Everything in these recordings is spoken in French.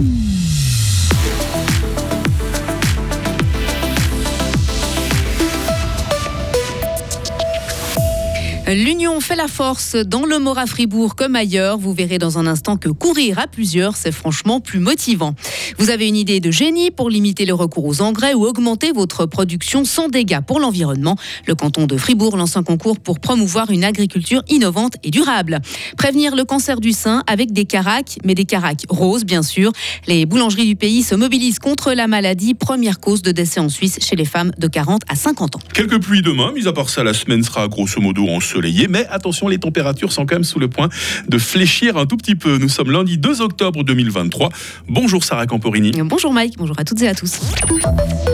Mm-hmm. L'union fait la force dans le Mora Fribourg comme ailleurs. Vous verrez dans un instant que courir à plusieurs, c'est franchement plus motivant. Vous avez une idée de génie pour limiter le recours aux engrais ou augmenter votre production sans dégâts pour l'environnement. Le canton de Fribourg lance un concours pour promouvoir une agriculture innovante et durable. Prévenir le cancer du sein avec des caracs, mais des caracs roses bien sûr. Les boulangeries du pays se mobilisent contre la maladie, première cause de décès en Suisse chez les femmes de 40 à 50 ans. Quelques pluies demain, mis à part ça, la semaine sera grosso modo en mais attention, les températures sont quand même sous le point de fléchir un tout petit peu. Nous sommes lundi 2 octobre 2023. Bonjour Sarah Camporini. Bonjour Mike, bonjour à toutes et à tous.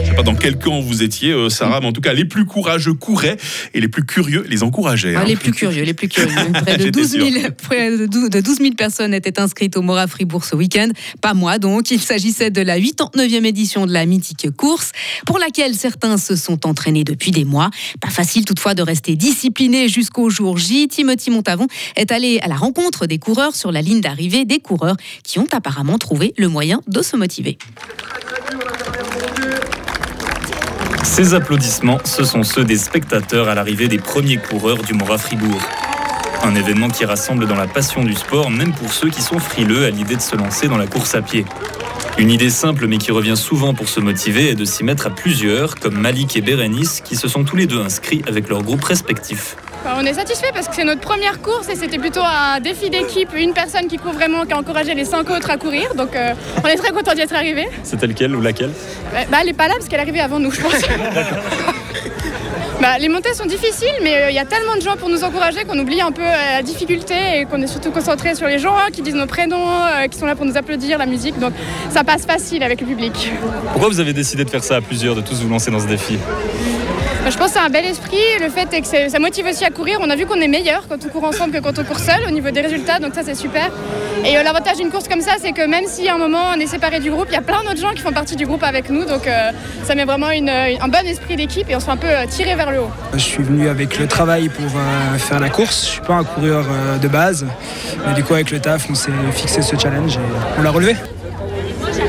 Je sais pas dans quel camp vous étiez, euh, Sarah, mais en tout cas, les plus courageux couraient et les plus curieux les encourageaient. Ah, hein. les plus curieux, les plus curieux. Près de 12 000, de 12 000 personnes étaient inscrites au Mora Fribourg ce week-end. Pas moi donc. Il s'agissait de la 89e édition de la mythique course, pour laquelle certains se sont entraînés depuis des mois. Pas facile toutefois de rester discipliné jusqu'au jusqu'au jour J. Timothy Montavon est allé à la rencontre des coureurs sur la ligne d'arrivée, des coureurs qui ont apparemment trouvé le moyen de se motiver. Ces applaudissements, ce sont ceux des spectateurs à l'arrivée des premiers coureurs du Mora Fribourg. Un événement qui rassemble dans la passion du sport, même pour ceux qui sont frileux à l'idée de se lancer dans la course à pied. Une idée simple mais qui revient souvent pour se motiver est de s'y mettre à plusieurs, comme Malik et Bérénice, qui se sont tous les deux inscrits avec leurs groupes respectifs. On est satisfait parce que c'est notre première course et c'était plutôt un défi d'équipe, une personne qui court vraiment, qui a encouragé les cinq autres à courir. Donc euh, on est très content d'y être arrivé. C'était lequel ou laquelle bah, Elle n'est pas là parce qu'elle est arrivée avant nous, je pense. Bah, les montées sont difficiles, mais euh, il y a tellement de gens pour nous encourager qu'on oublie un peu euh, la difficulté et qu'on est surtout concentré sur les gens qui disent nos prénoms, qui sont là pour nous applaudir, la musique. Donc ça passe facile avec le public. Pourquoi vous avez décidé de faire ça à plusieurs, de tous vous lancer dans ce défi? Je pense que c'est un bel esprit. Le fait est que ça motive aussi à courir. On a vu qu'on est meilleur quand on court ensemble que quand on court seul au niveau des résultats. Donc ça, c'est super. Et euh, l'avantage d'une course comme ça, c'est que même si à un moment on est séparé du groupe, il y a plein d'autres gens qui font partie du groupe avec nous. Donc euh, ça met vraiment un bon esprit d'équipe et on se fait un peu euh, tirer vers le haut. Je suis venu avec le travail pour faire la course. Je suis pas un coureur de base. Mais du coup, avec le taf, on s'est fixé ce challenge et on l'a relevé.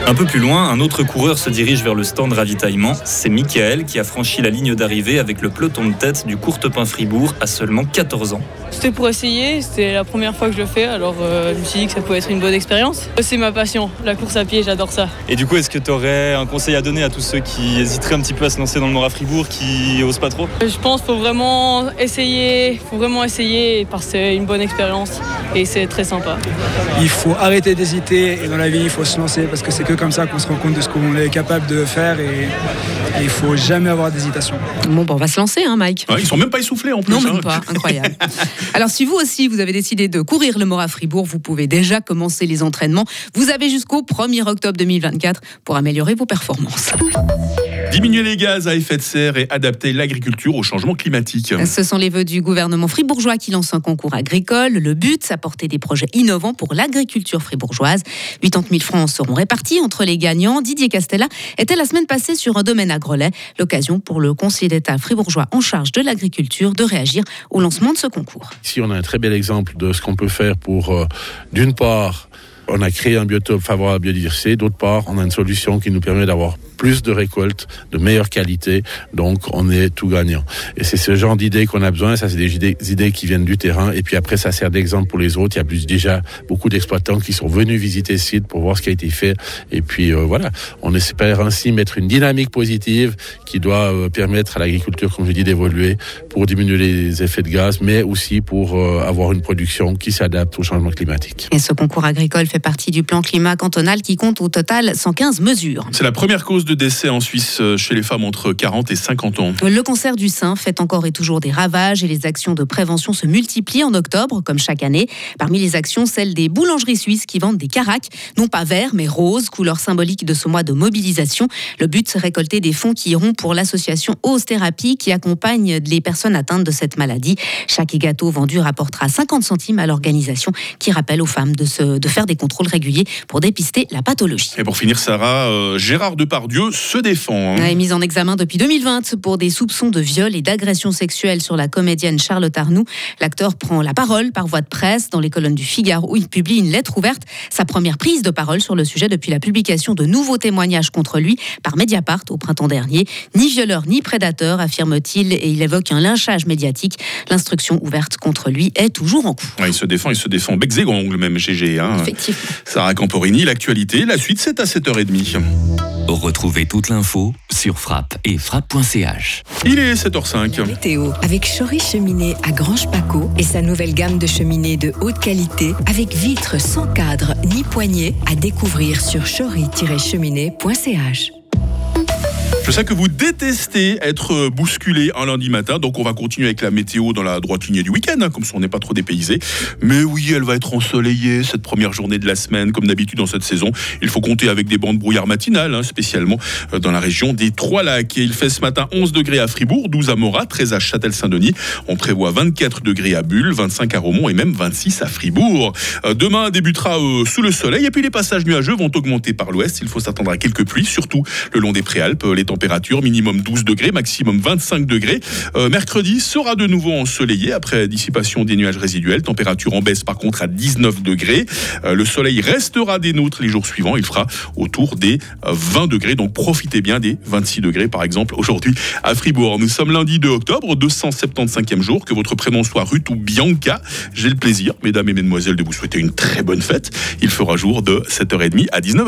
Un peu plus loin, un autre coureur se dirige vers le stand ravitaillement. C'est Michael qui a franchi la ligne d'arrivée avec le peloton de tête du Courtepin Fribourg à seulement 14 ans. C'était pour essayer, c'était la première fois que je le fais, alors euh, je me suis dit que ça pouvait être une bonne expérience. C'est ma passion, la course à pied, j'adore ça. Et du coup, est-ce que tu aurais un conseil à donner à tous ceux qui hésiteraient un petit peu à se lancer dans le Mora Fribourg, qui osent pas trop? Je pense qu'il faut vraiment essayer, faut vraiment essayer parce que c'est une bonne expérience et c'est très sympa. Il faut arrêter d'hésiter et dans la vie, il faut se lancer parce que c'est que comme ça qu'on se rend compte de ce qu'on est capable de faire et, il faut jamais avoir d'hésitation. Bon, on va se lancer, hein, Mike. ils sont même pas essoufflés en plus. Non, même hein. pas. Incroyable. Alors, si vous aussi, vous avez décidé de courir le Mora Fribourg, vous pouvez déjà commencer les entraînements. Vous avez jusqu'au 1er octobre 2024 pour améliorer vos performances. Diminuer les gaz à effet de serre et adapter l'agriculture au changement climatique. Ce sont les vœux du gouvernement fribourgeois qui lance un concours agricole. Le but, c'est apporter des projets innovants pour l'agriculture fribourgeoise. 80 000 francs seront répartis entre les gagnants. Didier Castella était la semaine passée sur un domaine à Grelais. L'occasion pour le conseiller d'État fribourgeois en charge de l'agriculture de réagir au lancement de ce concours. Ici, on a un très bel exemple de ce qu'on peut faire pour, euh, d'une part, on a créé un biotope favorable à la biodiversité. D'autre part, on a une solution qui nous permet d'avoir plus de récoltes, de meilleure qualité. Donc, on est tout gagnant. Et c'est ce genre d'idées qu'on a besoin. Ça, c'est des idées, qui viennent du terrain. Et puis après, ça sert d'exemple pour les autres. Il y a plus, déjà beaucoup d'exploitants qui sont venus visiter le site pour voir ce qui a été fait. Et puis, euh, voilà. On espère ainsi mettre une dynamique positive qui doit euh, permettre à l'agriculture, comme je dis, d'évoluer pour diminuer les effets de gaz, mais aussi pour euh, avoir une production qui s'adapte au changement climatique. Et ce concours agricole fait partie du plan climat cantonal qui compte au total 115 mesures. C'est la première cause de décès en Suisse euh, chez les femmes entre 40 et 50 ans. Le cancer du sein fait encore et toujours des ravages et les actions de prévention se multiplient en octobre, comme chaque année. Parmi les actions, celle des boulangeries suisses qui vendent des caracs, non pas verts mais roses, couleur symbolique de ce mois de mobilisation. Le but, c'est récolter des fonds qui iront pour l'association Ose Thérapie qui accompagne les personnes atteintes de cette maladie. Chaque gâteau vendu rapportera 50 centimes à l'organisation qui rappelle aux femmes de, se, de faire des contrôles réguliers pour dépister la pathologie. Et pour finir, Sarah, euh, Gérard Depardieu se défend. Hein. mise en examen depuis 2020 pour des soupçons de viol et d'agression sexuelle sur la comédienne Charlotte Arnoux. L'acteur prend la parole par voie de presse dans les colonnes du Figaro où il publie une lettre ouverte, sa première prise de parole sur le sujet depuis la publication de nouveaux témoignages contre lui par Mediapart au printemps dernier. Ni violeur ni prédateur, affirme-t-il, et il évoque un lynchage médiatique. L'instruction ouverte contre lui est toujours en cours. il se défend, il se défend bec et même GG. Hein. Effectivement. Sarah Camporini, l'actualité, la suite c'est à 7h30. Retrouvez toute l'info sur frappe et frappe.ch. Il est 7h05. Météo avec Chory Cheminée à Grange Paco et sa nouvelle gamme de cheminées de haute qualité avec vitres sans cadre ni poignée à découvrir sur chory-cheminée.ch. Je sais que vous détestez être bousculé un lundi matin, donc on va continuer avec la météo dans la droite lignée du week-end, hein, comme ça on n'est pas trop dépaysé. Mais oui, elle va être ensoleillée cette première journée de la semaine, comme d'habitude dans cette saison. Il faut compter avec des bandes brouillard matinales, hein, spécialement euh, dans la région des Trois-Lacs. Et il fait ce matin 11 degrés à Fribourg, 12 à Morat, 13 à Châtel-Saint-Denis. On prévoit 24 degrés à Bulle, 25 à Romont et même 26 à Fribourg. Euh, demain débutera euh, sous le soleil et puis les passages nuageux vont augmenter par l'ouest. Il faut s'attendre à quelques pluies, surtout le long des Préalpes. Les température minimum 12 degrés, maximum 25 degrés. Euh, mercredi sera de nouveau ensoleillé après dissipation des nuages résiduels. Température en baisse par contre à 19 degrés. Euh, le soleil restera des nôtres les jours suivants. Il fera autour des 20 degrés. Donc profitez bien des 26 degrés par exemple aujourd'hui à Fribourg. Nous sommes lundi 2 octobre, 275e jour. Que votre prénom soit Ruth ou Bianca. J'ai le plaisir, mesdames et mesdemoiselles, de vous souhaiter une très bonne fête. Il fera jour de 7h30 à 19h.